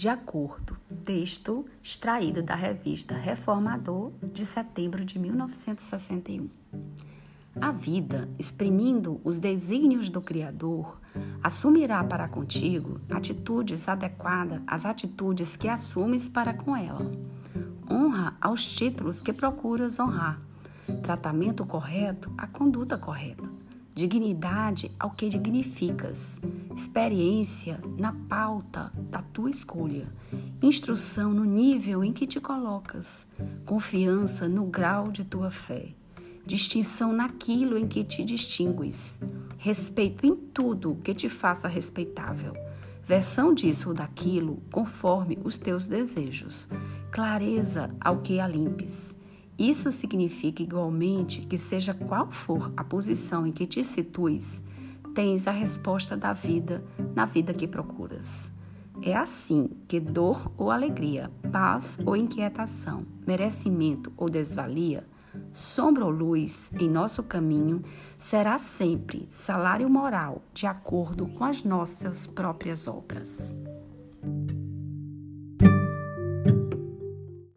de acordo. Texto extraído da revista Reformador de setembro de 1961. A vida, exprimindo os desígnios do Criador, assumirá para contigo atitudes adequadas às atitudes que assumes para com ela. Honra aos títulos que procuras honrar. Tratamento correto à conduta correta dignidade ao que dignificas, experiência na pauta da tua escolha, instrução no nível em que te colocas, confiança no grau de tua fé, distinção naquilo em que te distingues, respeito em tudo que te faça respeitável, versão disso ou daquilo conforme os teus desejos, clareza ao que a limpes isso significa igualmente que, seja qual for a posição em que te situes, tens a resposta da vida na vida que procuras. É assim que dor ou alegria, paz ou inquietação, merecimento ou desvalia, sombra ou luz em nosso caminho será sempre salário moral de acordo com as nossas próprias obras.